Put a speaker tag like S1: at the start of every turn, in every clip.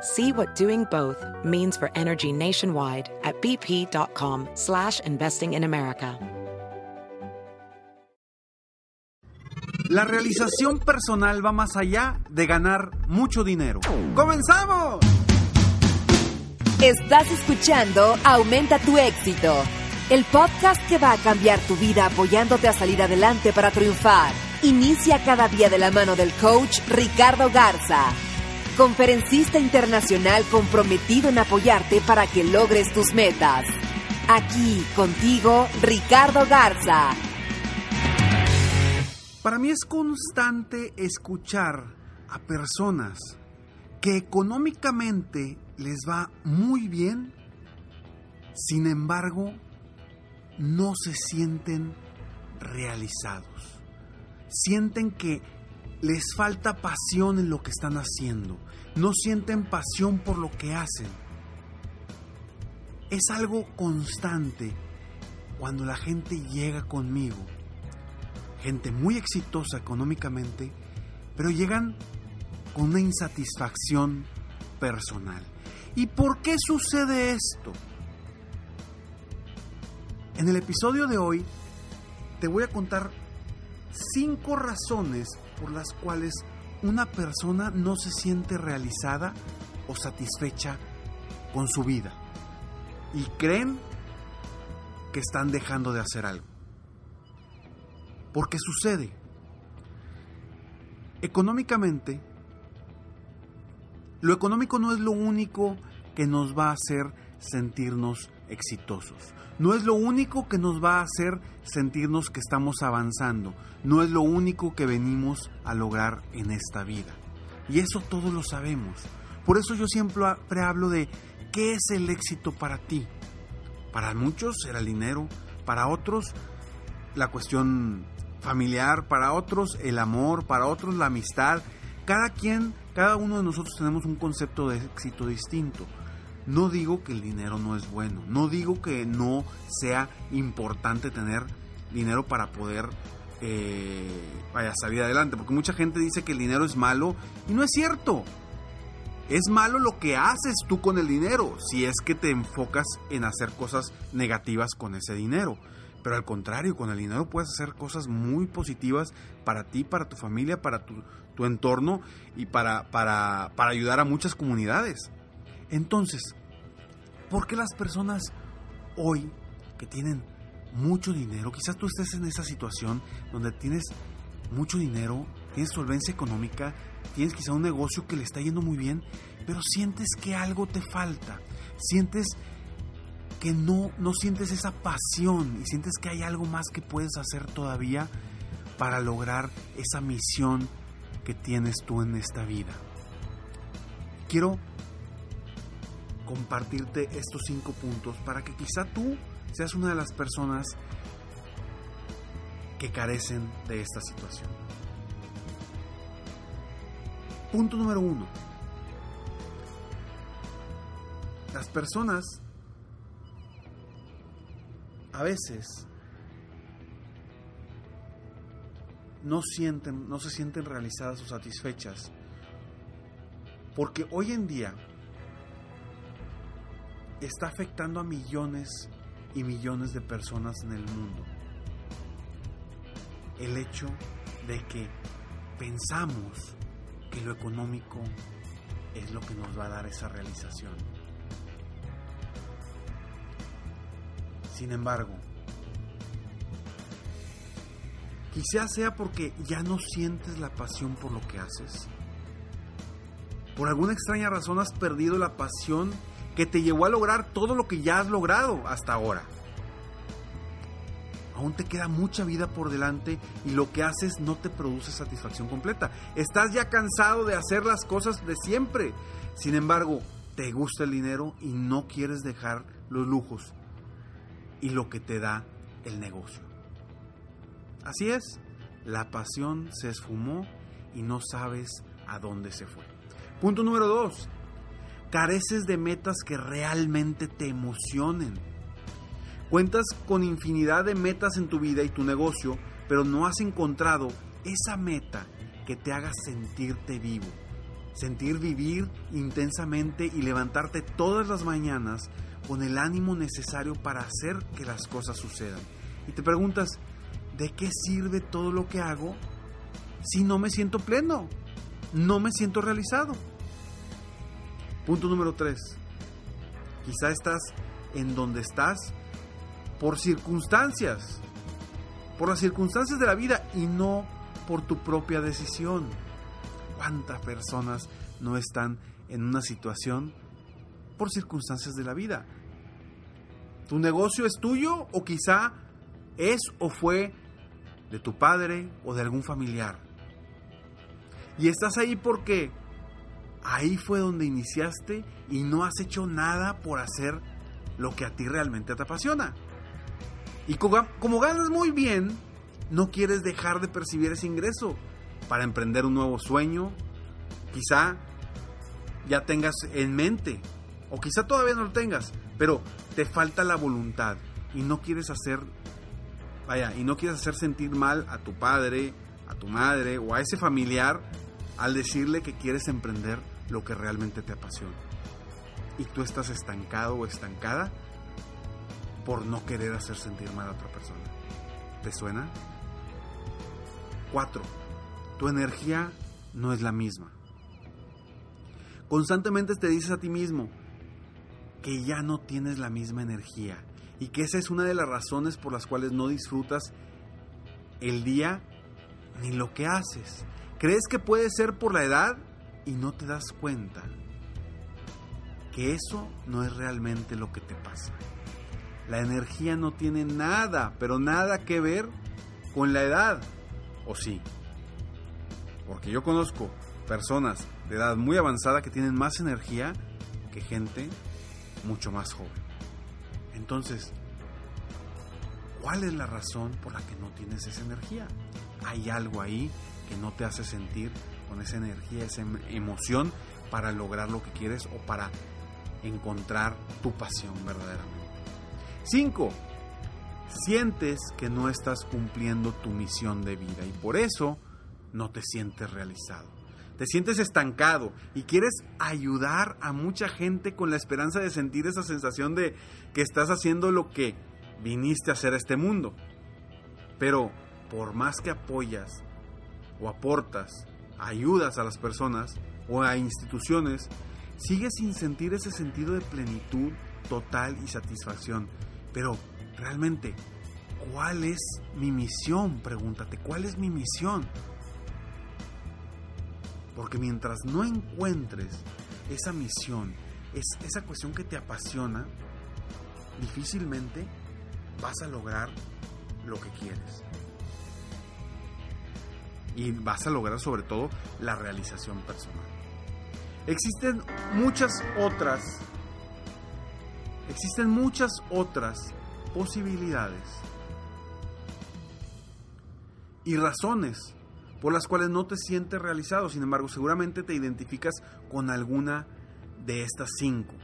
S1: See what doing both means for energy nationwide at bp.com slash investing in America.
S2: La realización personal va más allá de ganar mucho dinero. ¡Comenzamos!
S3: Estás escuchando Aumenta tu éxito, el podcast que va a cambiar tu vida apoyándote a salir adelante para triunfar. Inicia cada día de la mano del coach Ricardo Garza conferencista internacional comprometido en apoyarte para que logres tus metas. Aquí contigo, Ricardo Garza.
S2: Para mí es constante escuchar a personas que económicamente les va muy bien, sin embargo, no se sienten realizados. Sienten que les falta pasión en lo que están haciendo no sienten pasión por lo que hacen. Es algo constante cuando la gente llega conmigo. Gente muy exitosa económicamente, pero llegan con una insatisfacción personal. ¿Y por qué sucede esto? En el episodio de hoy te voy a contar cinco razones por las cuales una persona no se siente realizada o satisfecha con su vida y creen que están dejando de hacer algo. Porque sucede. Económicamente, lo económico no es lo único que nos va a hacer sentirnos exitosos. No es lo único que nos va a hacer sentirnos que estamos avanzando. No es lo único que venimos a lograr en esta vida. Y eso todos lo sabemos. Por eso yo siempre hablo de qué es el éxito para ti. Para muchos era el dinero, para otros la cuestión familiar, para otros el amor, para otros la amistad. Cada quien, cada uno de nosotros tenemos un concepto de éxito distinto. No digo que el dinero no es bueno, no digo que no sea importante tener dinero para poder eh, vaya, salir adelante, porque mucha gente dice que el dinero es malo y no es cierto. Es malo lo que haces tú con el dinero, si es que te enfocas en hacer cosas negativas con ese dinero. Pero al contrario, con el dinero puedes hacer cosas muy positivas para ti, para tu familia, para tu, tu entorno y para, para, para ayudar a muchas comunidades. Entonces, ¿por qué las personas hoy que tienen mucho dinero, quizás tú estés en esa situación donde tienes mucho dinero, tienes solvencia económica, tienes quizá un negocio que le está yendo muy bien, pero sientes que algo te falta, sientes que no, no sientes esa pasión y sientes que hay algo más que puedes hacer todavía para lograr esa misión que tienes tú en esta vida. Quiero compartirte estos cinco puntos para que quizá tú seas una de las personas que carecen de esta situación. Punto número uno. Las personas a veces no sienten, no se sienten realizadas o satisfechas. Porque hoy en día está afectando a millones y millones de personas en el mundo. El hecho de que pensamos que lo económico es lo que nos va a dar esa realización. Sin embargo, Quizás sea porque ya no sientes la pasión por lo que haces. Por alguna extraña razón has perdido la pasión que te llevó a lograr todo lo que ya has logrado hasta ahora. Aún te queda mucha vida por delante y lo que haces no te produce satisfacción completa. Estás ya cansado de hacer las cosas de siempre. Sin embargo, te gusta el dinero y no quieres dejar los lujos y lo que te da el negocio. Así es, la pasión se esfumó y no sabes a dónde se fue. Punto número dos, careces de metas que realmente te emocionen. Cuentas con infinidad de metas en tu vida y tu negocio, pero no has encontrado esa meta que te haga sentirte vivo. Sentir vivir intensamente y levantarte todas las mañanas con el ánimo necesario para hacer que las cosas sucedan. Y te preguntas, ¿de qué sirve todo lo que hago si no me siento pleno? No me siento realizado. Punto número 3. Quizá estás en donde estás por circunstancias, por las circunstancias de la vida y no por tu propia decisión. ¿Cuántas personas no están en una situación por circunstancias de la vida? ¿Tu negocio es tuyo o quizá es o fue de tu padre o de algún familiar? Y estás ahí porque ahí fue donde iniciaste y no has hecho nada por hacer lo que a ti realmente te apasiona. Y como, ganas muy bien, no quieres dejar de percibir ese ingreso para emprender un nuevo sueño. Quizá ya tengas en mente, o quizá todavía no lo tengas, pero te falta la voluntad y no quieres hacer, vaya, y no quieres hacer sentir mal a tu padre, a tu madre o a ese familiar al decirle que quieres emprender lo que realmente te apasiona. Y tú estás estancado o estancada por no querer hacer sentir mal a otra persona. ¿Te suena? 4. Tu energía no es la misma. Constantemente te dices a ti mismo que ya no tienes la misma energía y que esa es una de las razones por las cuales no disfrutas el día ni lo que haces. ¿Crees que puede ser por la edad y no te das cuenta que eso no es realmente lo que te pasa? La energía no tiene nada, pero nada que ver con la edad. ¿O sí? Porque yo conozco personas de edad muy avanzada que tienen más energía que gente mucho más joven. Entonces, ¿cuál es la razón por la que no tienes esa energía? Hay algo ahí que no te hace sentir con esa energía, esa em, emoción para lograr lo que quieres o para encontrar tu pasión verdaderamente. 5. Sientes que no estás cumpliendo tu misión de vida y por eso no te sientes realizado. Te sientes estancado y quieres ayudar a mucha gente con la esperanza de sentir esa sensación de que estás haciendo lo que viniste a hacer a este mundo. Pero por más que apoyas o aportas, ayudas a las personas o a instituciones, sigues sin sentir ese sentido de plenitud total y satisfacción. Pero realmente, ¿cuál es mi misión? Pregúntate, ¿cuál es mi misión? Porque mientras no encuentres esa misión, es esa cuestión que te apasiona, difícilmente vas a lograr lo que quieres y vas a lograr sobre todo la realización personal. Existen muchas otras, existen muchas otras posibilidades y razones por las cuales no te sientes realizado. Sin embargo, seguramente te identificas con alguna de estas cinco,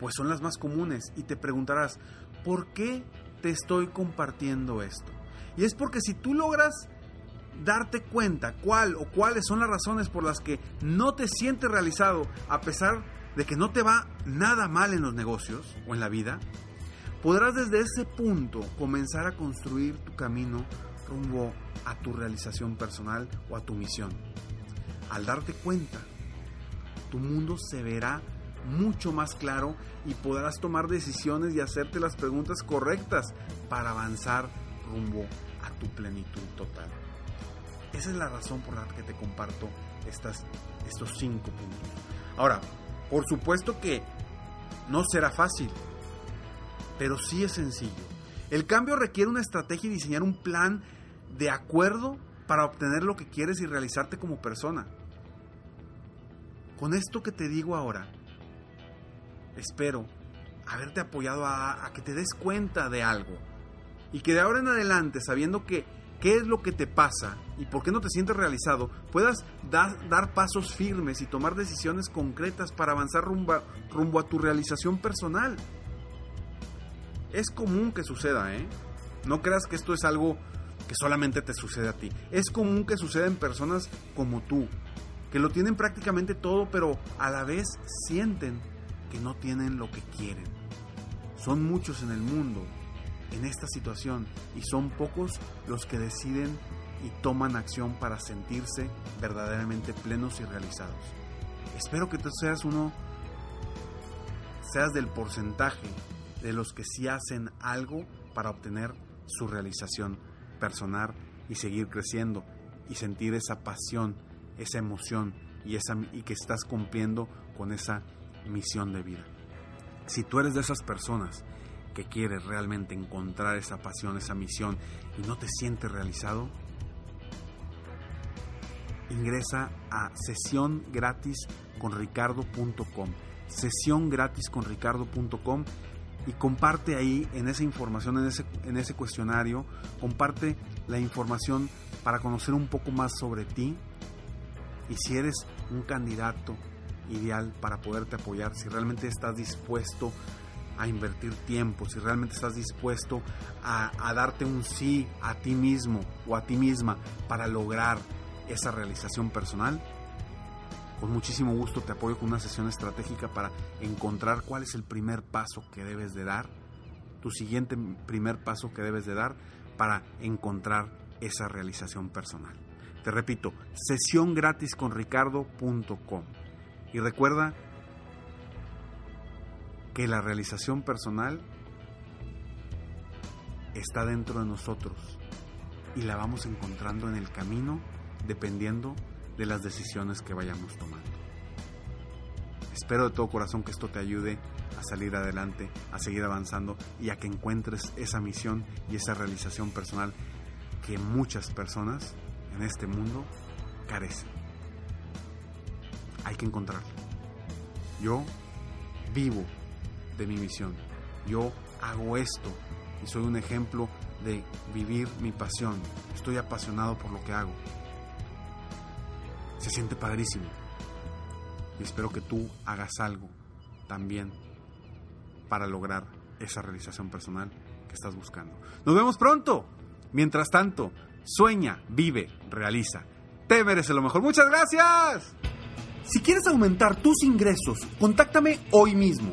S2: pues son las más comunes y te preguntarás, ¿por qué te estoy compartiendo esto? Y es porque si tú logras darte cuenta cuál o cuáles son las razones por las que no te sientes realizado a pesar de que no te va nada mal en los negocios o en la vida, podrás desde ese punto comenzar a construir tu camino rumbo a tu realización personal o a tu misión. Al darte cuenta, tu mundo se verá mucho más claro y podrás tomar decisiones y hacerte las preguntas correctas para avanzar rumbo a tu plenitud total. Esa es la razón por la que te comparto estas, estos cinco puntos. Ahora, por supuesto que no será fácil, pero sí es sencillo. El cambio requiere una estrategia y diseñar un plan de acuerdo para obtener lo que quieres y realizarte como persona. Con esto que te digo ahora, espero haberte apoyado a, que te des cuenta de algo y que de ahora en adelante, sabiendo que qué es lo que te pasa y por qué no te sientes realizado, puedas dar pasos firmes y tomar decisiones concretas para avanzar rumbo rumbo a tu realización personal. Es común que suceda, ¿eh? No creas que esto es algo que solamente te sucede a ti. Es común que suceda en personas como tú, que lo tienen prácticamente todo, pero a la vez sienten que no tienen lo que quieren. Son muchos en el mundo en esta situación y son pocos los que deciden y toman acción para sentirse verdaderamente plenos y realizados. Espero que tú seas uno, seas del porcentaje de los que sí hacen algo para obtener su realización personal y seguir creciendo y sentir esa pasión, esa emoción y, esa, y que estás cumpliendo con esa misión de vida. Si tú eres de esas personas que quieres realmente encontrar esa pasión, esa misión y no te sientes realizado, ingresa a sesión gratis con ricardo.com. Sesión gratis con ricardo.com y comparte ahí en esa información, en ese, en ese cuestionario, comparte la información para conocer un poco más sobre ti y si eres un candidato ideal para poderte apoyar, si realmente estás dispuesto a invertir tiempo, si realmente estás dispuesto a, darte un sí a ti mismo o a ti misma para lograr esa realización personal, con muchísimo gusto te apoyo con una sesión estratégica para encontrar cuál es el primer paso que debes de dar, tu siguiente primer paso que debes de dar para encontrar esa realización personal. Te repito, sesión gratis con ricardo.com. Y recuerda que la realización personal está dentro de nosotros y la vamos encontrando en el camino dependiendo de las decisiones que vayamos tomando. Espero de todo corazón que esto te ayude a salir adelante, a seguir avanzando y a que encuentres esa misión y esa realización personal que muchas personas en este mundo carecen. Hay que encontrarla. Yo vivo de mi misión. Yo hago esto y soy un ejemplo de vivir mi pasión. Estoy apasionado por lo que hago se siente padrísimo. Y espero que tú hagas algo también para lograr esa realización personal que estás buscando. Nos vemos pronto. Mientras tanto, sueña, vive, realiza. Te merece lo mejor. Muchas gracias. Si quieres aumentar tus ingresos, contáctame hoy mismo.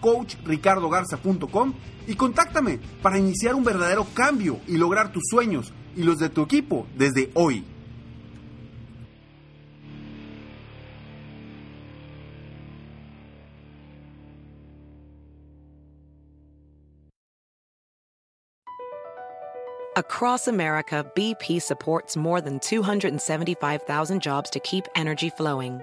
S2: www.coachricardogarza.com y contáctame para iniciar un verdadero cambio y lograr tus sueños y los de tu equipo desde hoy.
S1: Across America, BP supports more than 275,000 jobs to keep energy flowing.